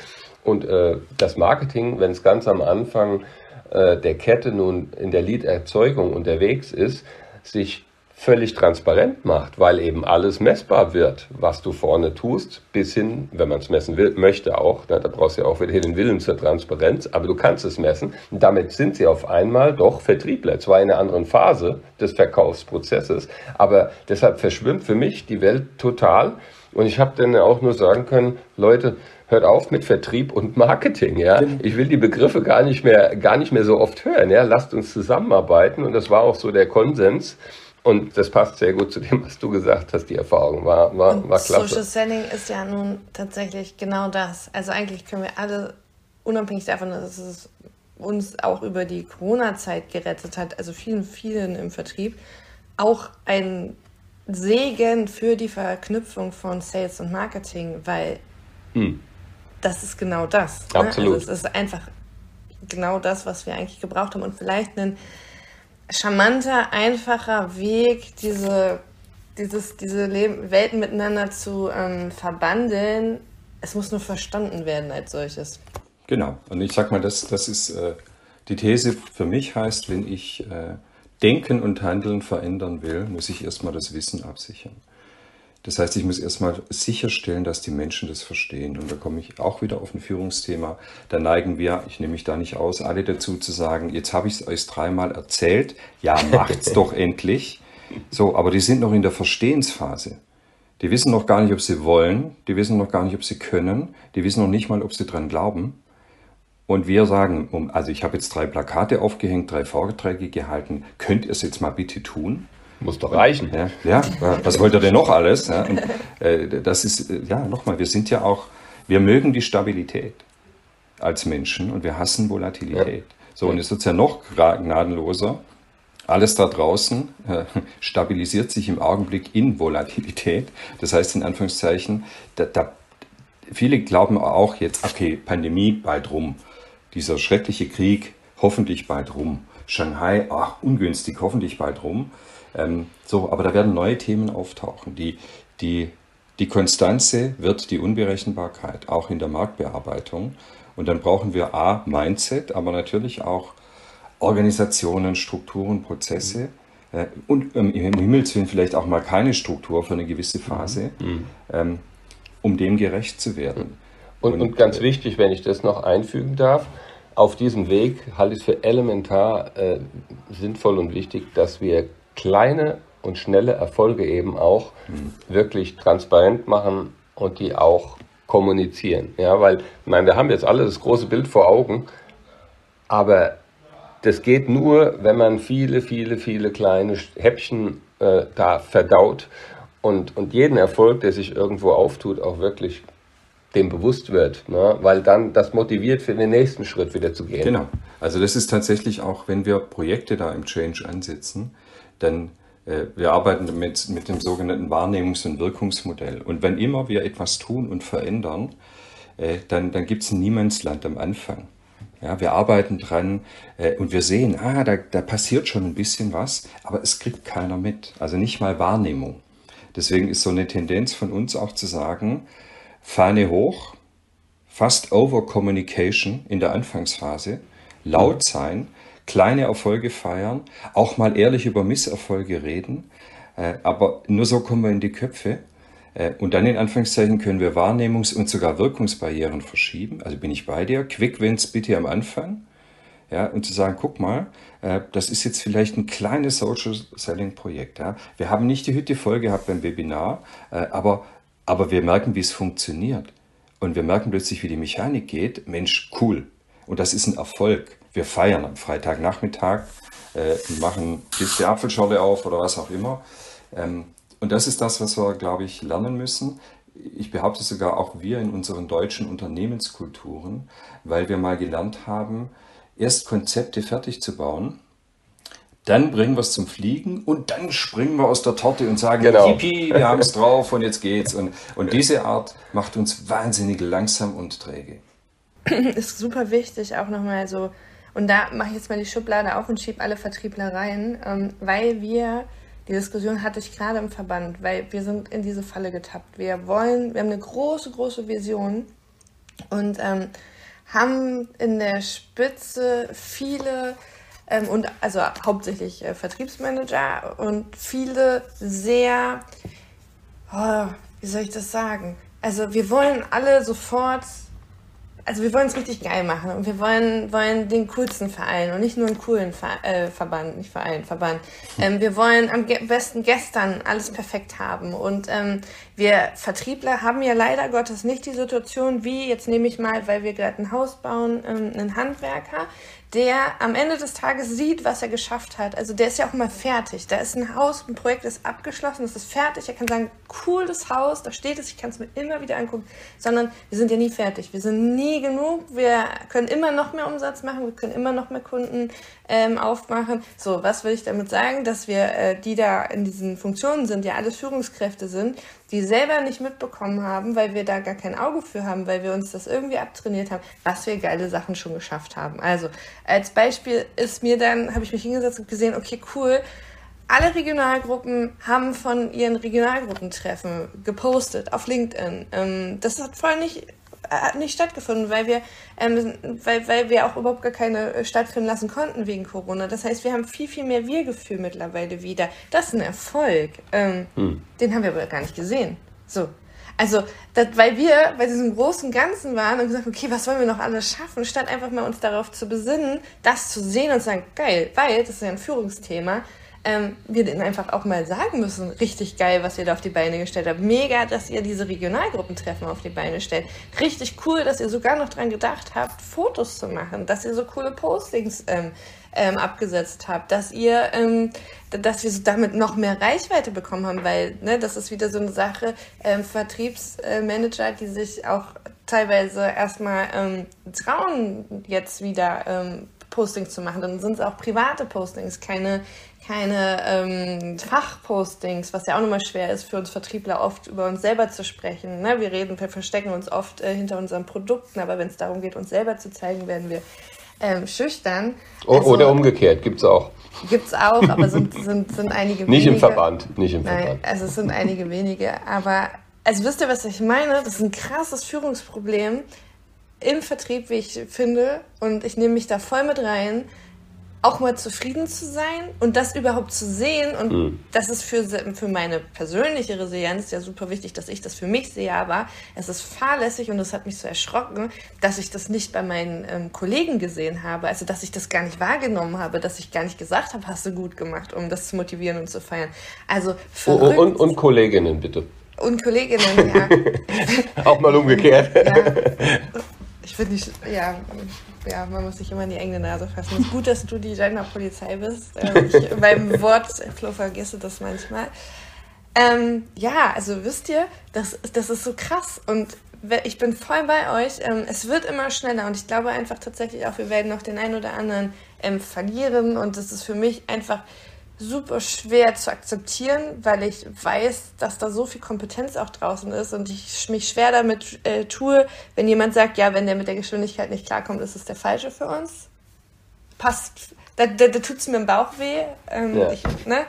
Und äh, das Marketing, wenn es ganz am Anfang äh, der Kette nun in der Lead-Erzeugung unterwegs ist, sich völlig transparent macht, weil eben alles messbar wird, was du vorne tust, bis hin, wenn man es messen will, möchte auch, ne, da brauchst du ja auch wieder den Willen zur Transparenz, aber du kannst es messen. Und damit sind sie auf einmal doch Vertriebler, zwar in einer anderen Phase des Verkaufsprozesses, aber deshalb verschwimmt für mich die Welt total. Und ich habe dann auch nur sagen können, Leute, hört auf mit Vertrieb und Marketing, ja. Ich will die Begriffe gar nicht mehr, gar nicht mehr so oft hören, ja. Lasst uns zusammenarbeiten und das war auch so der Konsens. Und das passt sehr gut zu dem, was du gesagt hast. Die Erfahrung war, war, war klasse. Social Selling ist ja nun tatsächlich genau das. Also eigentlich können wir alle, unabhängig davon, dass es uns auch über die Corona-Zeit gerettet hat, also vielen, vielen im Vertrieb, auch ein Segen für die Verknüpfung von Sales und Marketing, weil hm das ist genau das. Ne? Absolut. Also es ist einfach genau das, was wir eigentlich gebraucht haben und vielleicht ein charmanter, einfacher Weg, diese, dieses, diese Welten miteinander zu ähm, verbandeln. Es muss nur verstanden werden als solches. Genau. Und ich sag mal, das, das ist äh, die These für mich heißt, wenn ich äh, Denken und Handeln verändern will, muss ich erstmal das Wissen absichern. Das heißt, ich muss erstmal sicherstellen, dass die Menschen das verstehen. Und da komme ich auch wieder auf ein Führungsthema. Da neigen wir, ich nehme mich da nicht aus, alle dazu zu sagen, jetzt habe ich es euch dreimal erzählt, ja, macht's doch endlich. So, aber die sind noch in der Verstehensphase. Die wissen noch gar nicht, ob sie wollen, die wissen noch gar nicht, ob sie können, die wissen noch nicht mal, ob sie dran glauben. Und wir sagen, also ich habe jetzt drei Plakate aufgehängt, drei Vorträge gehalten, könnt ihr es jetzt mal bitte tun? Muss doch reichen. Ja, ja was wollt ihr denn noch alles? Ja, und, äh, das ist, äh, ja, nochmal, wir sind ja auch, wir mögen die Stabilität als Menschen und wir hassen Volatilität. Ja. So, und es wird ja noch gnadenloser. Alles da draußen äh, stabilisiert sich im Augenblick in Volatilität. Das heißt in Anführungszeichen, da, da, viele glauben auch jetzt, okay, Pandemie bald rum. Dieser schreckliche Krieg hoffentlich bald rum. Shanghai, ach, ungünstig, hoffentlich bald rum. Ähm, so, aber da werden neue Themen auftauchen. Die, die, die Konstanze wird die Unberechenbarkeit, auch in der Marktbearbeitung. Und dann brauchen wir A, Mindset, aber natürlich auch Organisationen, Strukturen, Prozesse. Äh, und ähm, im Himmelswillen vielleicht auch mal keine Struktur für eine gewisse Phase, mhm. mhm. ähm, um dem gerecht zu werden. Und, und, und ganz äh, wichtig, wenn ich das noch einfügen darf, auf diesem Weg halte ich es für elementar äh, sinnvoll und wichtig, dass wir kleine und schnelle Erfolge eben auch mhm. wirklich transparent machen und die auch kommunizieren. Ja, weil, ich meine, wir haben jetzt alle das große Bild vor Augen, aber das geht nur, wenn man viele, viele, viele kleine Häppchen äh, da verdaut und, und jeden Erfolg, der sich irgendwo auftut, auch wirklich dem bewusst wird, ne? weil dann das motiviert für den nächsten Schritt wieder zu gehen. Genau. Also das ist tatsächlich auch, wenn wir Projekte da im Change ansetzen, dann äh, wir arbeiten mit, mit dem sogenannten Wahrnehmungs- und Wirkungsmodell. Und wenn immer wir etwas tun und verändern, äh, dann, dann gibt es ein Niemandsland am Anfang. Ja, wir arbeiten dran äh, und wir sehen, ah, da, da passiert schon ein bisschen was, aber es kriegt keiner mit. Also nicht mal Wahrnehmung. Deswegen ist so eine Tendenz von uns auch zu sagen, Fahne hoch, fast over Communication in der Anfangsphase, laut sein, kleine Erfolge feiern, auch mal ehrlich über Misserfolge reden, äh, aber nur so kommen wir in die Köpfe äh, und dann in Anführungszeichen können wir Wahrnehmungs- und sogar Wirkungsbarrieren verschieben. Also bin ich bei dir. Quick Wins bitte am Anfang. Ja, und zu sagen, guck mal, äh, das ist jetzt vielleicht ein kleines Social Selling Projekt. Ja. Wir haben nicht die Hütte voll gehabt beim Webinar, aber, aber wir merken, wie es funktioniert. Und wir merken plötzlich, wie die Mechanik geht. Mensch, cool. Und das ist ein Erfolg. Wir feiern am Freitagnachmittag, äh, machen Kiste Apfelscholle auf oder was auch immer. Ähm, und das ist das, was wir, glaube ich, lernen müssen. Ich behaupte sogar auch wir in unseren deutschen Unternehmenskulturen, weil wir mal gelernt haben, erst Konzepte fertig zu bauen, dann bringen wir es zum Fliegen und dann springen wir aus der Torte und sagen, genau. Yippie, wir haben es drauf und jetzt geht's. Und, und diese Art macht uns wahnsinnig langsam und träge. Ist super wichtig, auch nochmal so, und da mache ich jetzt mal die Schublade auf und schiebe alle Vertriebler rein, ähm, weil wir die Diskussion hatte ich gerade im Verband, weil wir sind in diese Falle getappt. Wir wollen, wir haben eine große, große Vision und ähm, haben in der Spitze viele ähm, und also hauptsächlich äh, Vertriebsmanager und viele sehr, oh, wie soll ich das sagen? Also wir wollen alle sofort also wir wollen es richtig geil machen und wir wollen, wollen den coolsten Verein und nicht nur einen coolen Ver äh, Verband, nicht Verein, Verband. Ähm, wir wollen am ge besten gestern alles perfekt haben und ähm, wir Vertriebler haben ja leider Gottes nicht die Situation wie, jetzt nehme ich mal, weil wir gerade ein Haus bauen, ähm, einen Handwerker, der am Ende des Tages sieht, was er geschafft hat. Also der ist ja auch mal fertig. Da ist ein Haus, ein Projekt ist abgeschlossen, es ist fertig. Er kann sagen, cooles Haus, da steht es, ich kann es mir immer wieder angucken. Sondern wir sind ja nie fertig. Wir sind nie genug. Wir können immer noch mehr Umsatz machen, wir können immer noch mehr Kunden ähm, aufmachen. So, was will ich damit sagen? Dass wir, äh, die da in diesen Funktionen sind, ja alles Führungskräfte sind, die selber nicht mitbekommen haben, weil wir da gar kein Auge für haben, weil wir uns das irgendwie abtrainiert haben, was wir geile Sachen schon geschafft haben. Also als Beispiel ist mir dann, habe ich mich hingesetzt und gesehen, okay, cool, alle Regionalgruppen haben von ihren Regionalgruppentreffen gepostet auf LinkedIn. Ähm, das hat voll nicht hat nicht stattgefunden, weil wir, ähm, weil, weil wir auch überhaupt gar keine äh, stattfinden lassen konnten wegen Corona. Das heißt, wir haben viel, viel mehr Wir-Gefühl mittlerweile wieder. Das ist ein Erfolg. Ähm, hm. Den haben wir aber gar nicht gesehen. So. Also, das, weil wir bei diesem großen Ganzen waren und gesagt, okay, was wollen wir noch alles schaffen, statt einfach mal uns darauf zu besinnen, das zu sehen und zu sagen, geil, weil, das ist ja ein Führungsthema, ähm, wir denen einfach auch mal sagen müssen, richtig geil, was ihr da auf die Beine gestellt habt. Mega, dass ihr diese Regionalgruppentreffen auf die Beine stellt. Richtig cool, dass ihr sogar noch dran gedacht habt, Fotos zu machen, dass ihr so coole Postings ähm, ähm, abgesetzt habt, dass ihr, ähm, dass wir so damit noch mehr Reichweite bekommen haben, weil ne, das ist wieder so eine Sache, ähm, Vertriebsmanager, die sich auch teilweise erstmal ähm, trauen, jetzt wieder ähm, Postings zu machen. Dann sind es auch private Postings, keine, keine ähm, Fachpostings, was ja auch nochmal schwer ist für uns Vertriebler, oft über uns selber zu sprechen. Ne? Wir reden, wir verstecken uns oft äh, hinter unseren Produkten, aber wenn es darum geht, uns selber zu zeigen, werden wir ähm, schüchtern. Also, Oder umgekehrt, gibt es auch. Gibt es auch, aber sind, sind, sind einige Nicht wenige. im Verband, nicht im Nein, Verband. Also es sind einige wenige, aber also wisst ihr, was ich meine? Das ist ein krasses Führungsproblem im Vertrieb, wie ich finde, und ich nehme mich da voll mit rein, auch mal zufrieden zu sein und das überhaupt zu sehen. Und mhm. das ist für, für meine persönliche Resilienz ja super wichtig, dass ich das für mich sehe. Aber es ist fahrlässig und es hat mich so erschrocken, dass ich das nicht bei meinen ähm, Kollegen gesehen habe. Also, dass ich das gar nicht wahrgenommen habe, dass ich gar nicht gesagt habe, hast du gut gemacht, um das zu motivieren und zu feiern. Also, verrückt. Und, und, und Kolleginnen, bitte. Und Kolleginnen, ja. Auch mal umgekehrt. ja. Ich finde nicht, ja, ja, man muss sich immer in die enge Nase fassen. Ist gut, dass du die Gender-Polizei bist. Ähm, ich, beim Wortflow vergesse das manchmal. Ähm, ja, also wisst ihr, das, das ist so krass und ich bin voll bei euch. Ähm, es wird immer schneller und ich glaube einfach tatsächlich auch, wir werden noch den einen oder anderen ähm, verlieren und das ist für mich einfach super schwer zu akzeptieren, weil ich weiß, dass da so viel Kompetenz auch draußen ist und ich mich schwer damit äh, tue, wenn jemand sagt, ja, wenn der mit der Geschwindigkeit nicht klarkommt, ist es der falsche für uns. Passt, da, da, da tut es mir im Bauch weh. Ähm, ja. ich, ne?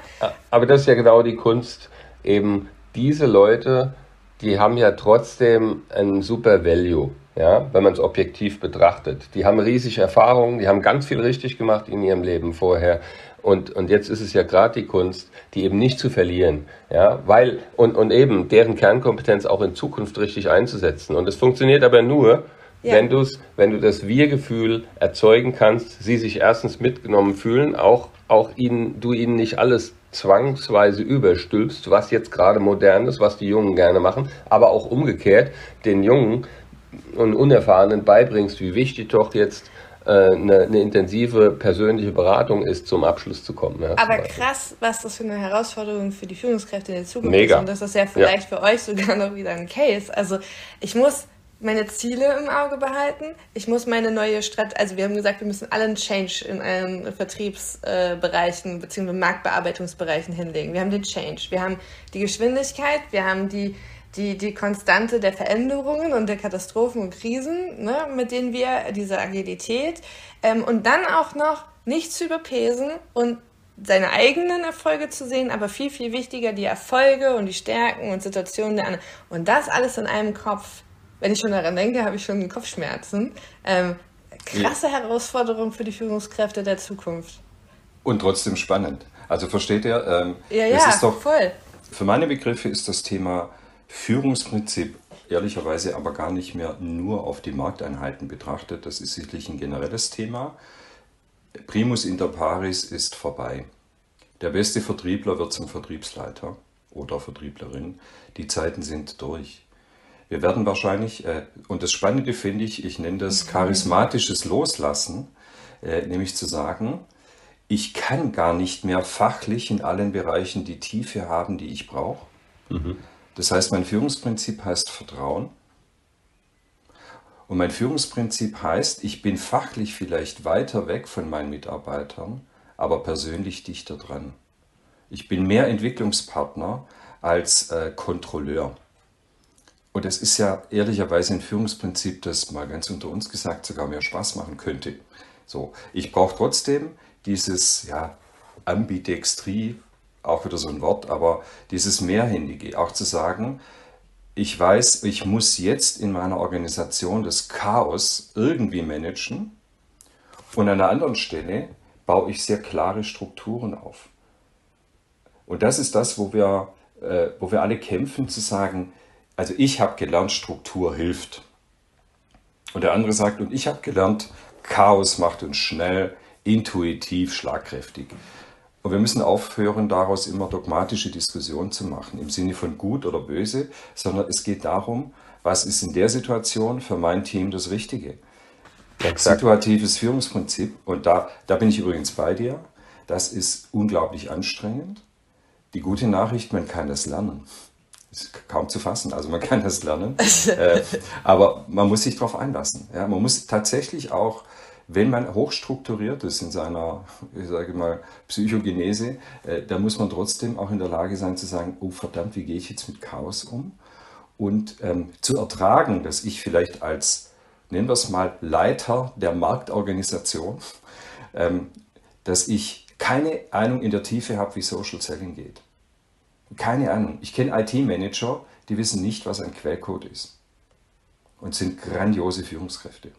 Aber das ist ja genau die Kunst, eben diese Leute, die haben ja trotzdem ein super Value ja, wenn man es objektiv betrachtet. Die haben riesige Erfahrungen, die haben ganz viel richtig gemacht in ihrem Leben vorher. Und, und jetzt ist es ja gerade die Kunst, die eben nicht zu verlieren, ja, weil, und, und eben deren Kernkompetenz auch in Zukunft richtig einzusetzen. Und es funktioniert aber nur, ja. wenn, du's, wenn du das Wir-Gefühl erzeugen kannst, sie sich erstens mitgenommen fühlen, auch, auch ihnen, du ihnen nicht alles zwangsweise überstülpst, was jetzt gerade modern ist, was die Jungen gerne machen, aber auch umgekehrt den Jungen und Unerfahrenen beibringst, wie wichtig doch jetzt äh, eine, eine, intensive persönliche Beratung ist, zum Abschluss zu kommen. Ja, Aber krass, was das für eine Herausforderung für die Führungskräfte in der Zukunft Mega. ist. Und das ist ja vielleicht ja. für euch sogar noch wieder ein Case. Also ich muss meine Ziele im Auge behalten. Ich muss meine neue Strategie, also wir haben gesagt, wir müssen allen Change in allen Vertriebsbereichen bzw. Marktbearbeitungsbereichen hinlegen. Wir haben den Change, wir haben die Geschwindigkeit, wir haben die die, die Konstante der Veränderungen und der Katastrophen und Krisen, ne, mit denen wir diese Agilität ähm, und dann auch noch nicht zu überpesen und seine eigenen Erfolge zu sehen, aber viel, viel wichtiger die Erfolge und die Stärken und Situationen der anderen. Und das alles in einem Kopf. Wenn ich schon daran denke, habe ich schon Kopfschmerzen. Ähm, krasse ja. Herausforderung für die Führungskräfte der Zukunft. Und trotzdem spannend. Also versteht ihr? Ähm, ja, ja, ist doch, voll. Für meine Begriffe ist das Thema Führungsprinzip ehrlicherweise aber gar nicht mehr nur auf die Markteinheiten betrachtet. Das ist sicherlich ein generelles Thema. Primus inter pares ist vorbei. Der beste Vertriebler wird zum Vertriebsleiter oder Vertrieblerin. Die Zeiten sind durch. Wir werden wahrscheinlich, äh, und das Spannende finde ich, ich nenne das charismatisches Loslassen, äh, nämlich zu sagen, ich kann gar nicht mehr fachlich in allen Bereichen die Tiefe haben, die ich brauche. Mhm das heißt, mein Führungsprinzip heißt Vertrauen. Und mein Führungsprinzip heißt, ich bin fachlich vielleicht weiter weg von meinen Mitarbeitern, aber persönlich dichter dran. Ich bin mehr Entwicklungspartner als äh, Kontrolleur. Und das ist ja ehrlicherweise ein Führungsprinzip, das mal ganz unter uns gesagt sogar mehr Spaß machen könnte. So, ich brauche trotzdem dieses ja, Ambidextrie, auch wieder so ein Wort, aber dieses Mehrhändige, auch zu sagen, ich weiß, ich muss jetzt in meiner Organisation das Chaos irgendwie managen und an einer anderen Stelle baue ich sehr klare Strukturen auf. Und das ist das, wo wir, äh, wo wir alle kämpfen, zu sagen, also ich habe gelernt, Struktur hilft. Und der andere sagt, und ich habe gelernt, Chaos macht uns schnell, intuitiv, schlagkräftig. Und wir müssen aufhören, daraus immer dogmatische Diskussionen zu machen, im Sinne von gut oder böse, sondern es geht darum, was ist in der Situation für mein Team das Richtige. Exakt. Situatives Führungsprinzip, und da, da bin ich übrigens bei dir, das ist unglaublich anstrengend. Die gute Nachricht, man kann das lernen. Ist kaum zu fassen, also man kann das lernen. äh, aber man muss sich darauf einlassen. Ja? Man muss tatsächlich auch wenn man hochstrukturiert ist in seiner, ich sage mal, Psychogenese, äh, da muss man trotzdem auch in der Lage sein zu sagen, oh verdammt, wie gehe ich jetzt mit Chaos um? Und ähm, zu ertragen, dass ich vielleicht als, nennen wir es mal, Leiter der Marktorganisation, ähm, dass ich keine Ahnung in der Tiefe habe, wie Social Selling geht. Keine Ahnung. Ich kenne IT-Manager, die wissen nicht, was ein Quellcode ist. Und sind grandiose Führungskräfte.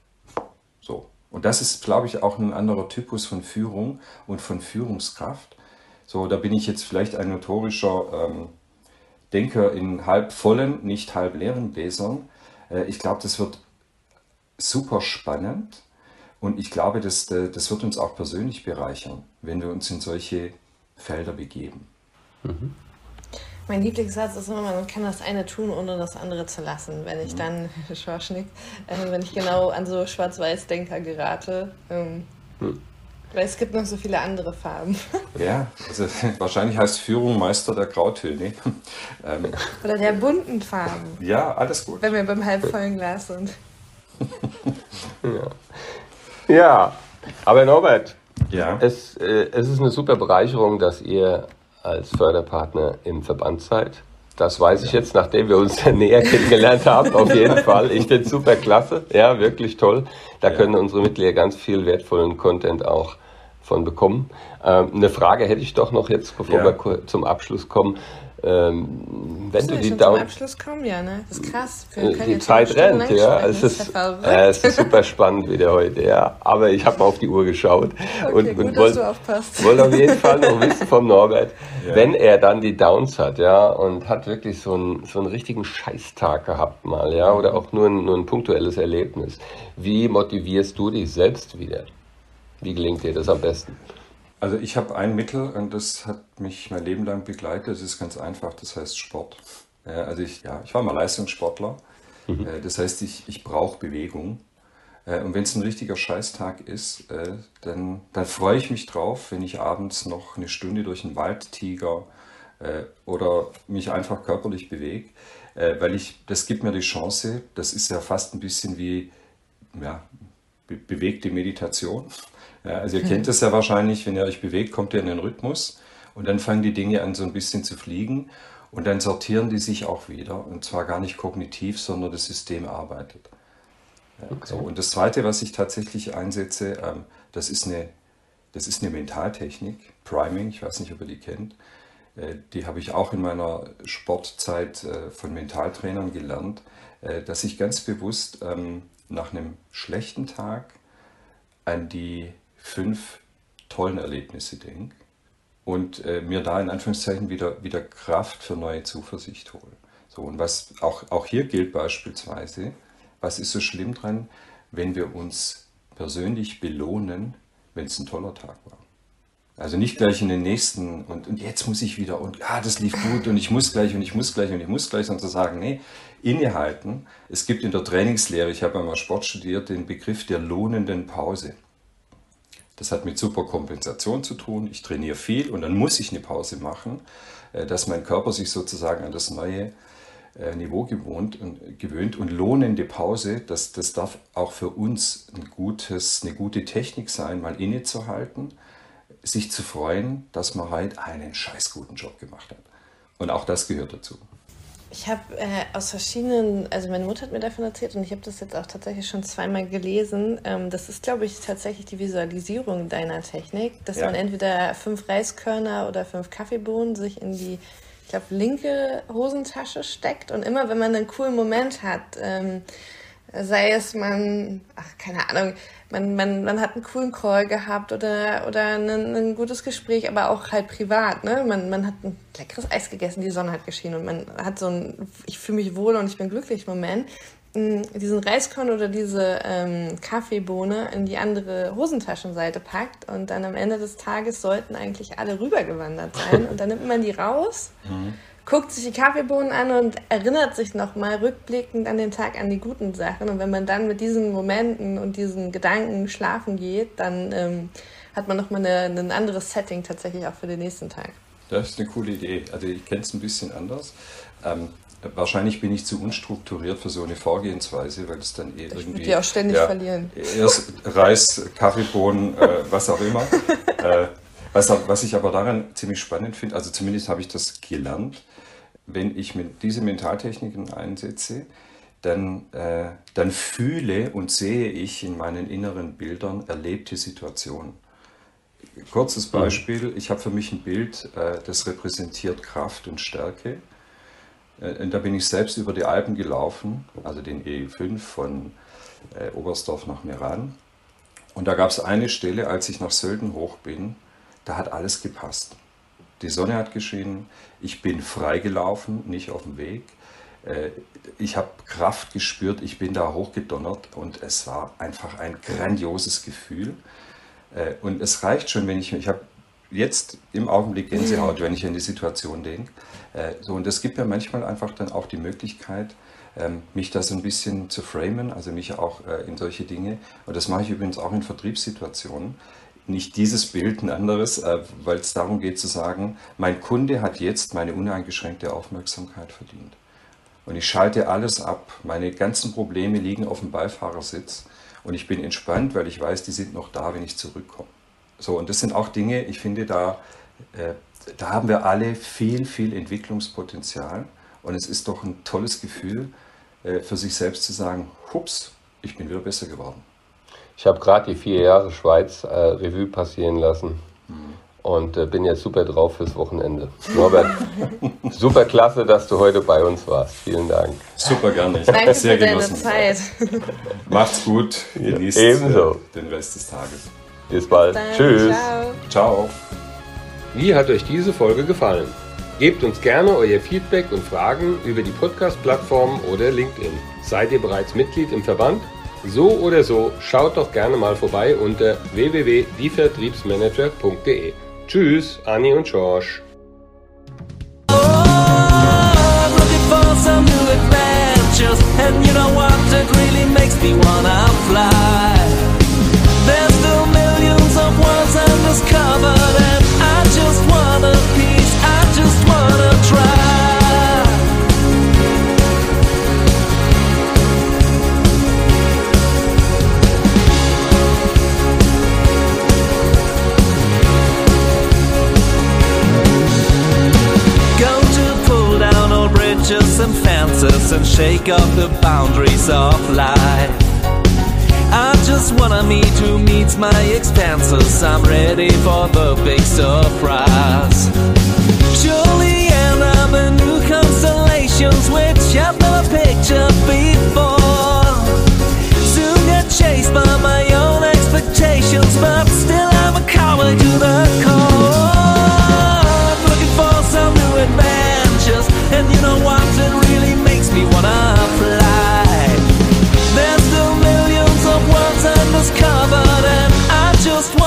So. Und das ist, glaube ich, auch ein anderer Typus von Führung und von Führungskraft. So, da bin ich jetzt vielleicht ein notorischer ähm, Denker in halb vollen, nicht halb leeren Gläsern. Äh, ich glaube, das wird super spannend und ich glaube, das, äh, das wird uns auch persönlich bereichern, wenn wir uns in solche Felder begeben. Mhm. Mein Lieblingssatz ist immer, man kann das eine tun, ohne das andere zu lassen. Wenn ich mhm. dann, Schorschnick, äh, wenn ich genau an so Schwarz-Weiß-Denker gerate. Ähm, hm. Weil es gibt noch so viele andere Farben. Ja, also wahrscheinlich heißt Führung Meister der Grautöne. ähm, Oder der bunten Farben. Ja, alles gut. Wenn wir beim halbvollen Glas sind. ja. ja, aber Norbert, ja. Es, äh, es ist eine super Bereicherung, dass ihr als Förderpartner im Verband seid. Das weiß ich jetzt, nachdem wir uns näher kennengelernt haben, auf jeden Fall. Ich finde es super klasse, ja, wirklich toll. Da können unsere Mitglieder ganz viel wertvollen Content auch von bekommen. Ähm, eine Frage hätte ich doch noch jetzt, bevor ja. wir zum Abschluss kommen. Ähm, wenn du die Down. Zum Abschluss kommen, ja, ne? Das ist krass. Wir äh, die Zeit rennt, ja. Es ist, äh, es ist super spannend wieder heute, ja. Aber ich habe mal auf die Uhr geschaut. Okay, und, gut, und wollte wollt auf jeden Fall noch wissen vom Norbert, ja. wenn er dann die Downs hat, ja, und hat wirklich so einen, so einen richtigen Scheißtag gehabt mal, ja, oder auch nur ein, nur ein punktuelles Erlebnis. Wie motivierst du dich selbst wieder? Wie gelingt dir das am besten? Also ich habe ein Mittel und das hat mich mein Leben lang begleitet. Das ist ganz einfach, das heißt Sport. Also ich, ja, ich war mal Leistungssportler. Mhm. Äh, das heißt, ich, ich brauche Bewegung. Äh, und wenn es ein richtiger Scheißtag ist, äh, dann, dann freue ich mich drauf, wenn ich abends noch eine Stunde durch den Wald tiger oder mich einfach körperlich bewege, weil ich, das gibt mir die Chance, das ist ja fast ein bisschen wie ja, be bewegte Meditation. Ja, also ihr kennt es ja wahrscheinlich, wenn ihr euch bewegt, kommt ihr in den Rhythmus und dann fangen die Dinge an so ein bisschen zu fliegen und dann sortieren die sich auch wieder und zwar gar nicht kognitiv, sondern das System arbeitet. Ja, okay. so. Und das Zweite, was ich tatsächlich einsetze, ähm, das, ist eine, das ist eine Mentaltechnik, Priming, ich weiß nicht, ob ihr die kennt. Äh, die habe ich auch in meiner Sportzeit äh, von Mentaltrainern gelernt, äh, dass ich ganz bewusst ähm, nach einem schlechten Tag an die fünf tollen Erlebnisse denke und äh, mir da in Anführungszeichen wieder, wieder Kraft für neue Zuversicht hole. So, und was auch, auch hier gilt beispielsweise, was ist so schlimm dran, wenn wir uns persönlich belohnen, wenn es ein toller Tag war. Also nicht gleich in den nächsten und, und jetzt muss ich wieder und ah, das lief gut und ich muss gleich und ich muss gleich und ich muss gleich, sondern zu sagen, nee, innehalten. Es gibt in der Trainingslehre, ich habe einmal Sport studiert, den Begriff der lohnenden Pause. Das hat mit Superkompensation zu tun. Ich trainiere viel und dann muss ich eine Pause machen, äh, dass mein Körper sich sozusagen an das neue äh, Niveau gewohnt und, gewöhnt. Und lohnende Pause, das, das darf auch für uns ein gutes, eine gute Technik sein, mal innezuhalten, sich zu freuen, dass man halt einen scheiß guten Job gemacht hat. Und auch das gehört dazu. Ich habe äh, aus verschiedenen, also meine Mutter hat mir davon erzählt und ich habe das jetzt auch tatsächlich schon zweimal gelesen. Ähm, das ist, glaube ich, tatsächlich die Visualisierung deiner Technik, dass ja. man entweder fünf Reiskörner oder fünf Kaffeebohnen sich in die, ich glaube, linke Hosentasche steckt und immer, wenn man einen coolen Moment hat, ähm, sei es man, ach, keine Ahnung, man, man, man hat einen coolen Call gehabt oder, oder ein, ein gutes Gespräch, aber auch halt privat. Ne? Man, man hat ein leckeres Eis gegessen, die Sonne hat geschienen und man hat so ein Ich fühle mich wohl und ich bin glücklich Moment. Mm, diesen Reiskorn oder diese ähm, Kaffeebohne in die andere Hosentaschenseite packt und dann am Ende des Tages sollten eigentlich alle rübergewandert sein und dann nimmt man die raus. Mhm guckt sich die Kaffeebohnen an und erinnert sich nochmal rückblickend an den Tag an die guten Sachen. Und wenn man dann mit diesen Momenten und diesen Gedanken schlafen geht, dann ähm, hat man nochmal ein anderes Setting tatsächlich auch für den nächsten Tag. Das ist eine coole Idee. Also ich kenne es ein bisschen anders. Ähm, wahrscheinlich bin ich zu unstrukturiert für so eine Vorgehensweise, weil es dann eh Ich irgendwie. würde die auch ständig ja, verlieren. Erst Reis, Kaffeebohnen, äh, was auch immer. äh, was, was ich aber daran ziemlich spannend finde, also zumindest habe ich das gelernt, wenn ich mit diese Mentaltechniken einsetze, dann, äh, dann fühle und sehe ich in meinen inneren Bildern erlebte Situationen. Kurzes Beispiel, ich habe für mich ein Bild, äh, das repräsentiert Kraft und Stärke. Äh, und da bin ich selbst über die Alpen gelaufen, also den E5 von äh, Oberstdorf nach Meran. Und da gab es eine Stelle, als ich nach Sölden hoch bin, da hat alles gepasst. Die Sonne hat geschienen, ich bin freigelaufen, nicht auf dem Weg. Äh, Ich habe Kraft gespürt, ich bin da hochgedonnert und es war einfach ein grandioses Gefühl. Äh, Und es reicht schon, wenn ich, ich habe jetzt im Augenblick Gänsehaut, wenn ich an die Situation denke. Äh, So, und es gibt mir manchmal einfach dann auch die Möglichkeit, ähm, mich da so ein bisschen zu framen, also mich auch in solche Dinge. Und das mache ich übrigens auch in Vertriebssituationen. Nicht dieses Bild, ein anderes, äh, weil es darum geht zu sagen, mein Kunde hat jetzt meine uneingeschränkte Aufmerksamkeit verdient. Und ich schalte alles ab. Meine ganzen Probleme liegen auf dem Beifahrersitz. Und ich bin entspannt, weil ich weiß, die sind noch da, wenn ich zurückkomme. So, und das sind auch Dinge, ich finde, da, äh, da haben wir alle viel, viel Entwicklungspotenzial. Und es ist doch ein tolles Gefühl, äh, für sich selbst zu sagen, hups, ich bin wieder besser geworden. Ich habe gerade die vier Jahre Schweiz äh, Revue passieren lassen und äh, bin jetzt super drauf fürs Wochenende. Norbert, super klasse, dass du heute bei uns warst. Vielen Dank. Super gerne. Ich habe Danke es sehr für deine genossen. Zeit. Macht's gut. Genießt ebenso. äh, den Rest des Tages. Bis bald. Dann, Tschüss. Ciao. Ciao. Wie hat euch diese Folge gefallen? Gebt uns gerne euer Feedback und Fragen über die Podcast-Plattform oder LinkedIn. Seid ihr bereits Mitglied im Verband? So oder so, schaut doch gerne mal vorbei unter www.dievertriebsmanager.de. Tschüss, Anni und George. I'm and shake off the boundaries of life. I just wanna meet who meets my expenses. I'm ready for the big surprise. Surely end up in new constellations which I've never pictured before. Soon get chased by my own expectations, but still I'm a coward to the core. Looking for some new adventures, and you know what? It really me wanna fly. There's still millions of worlds undiscovered, and I just want.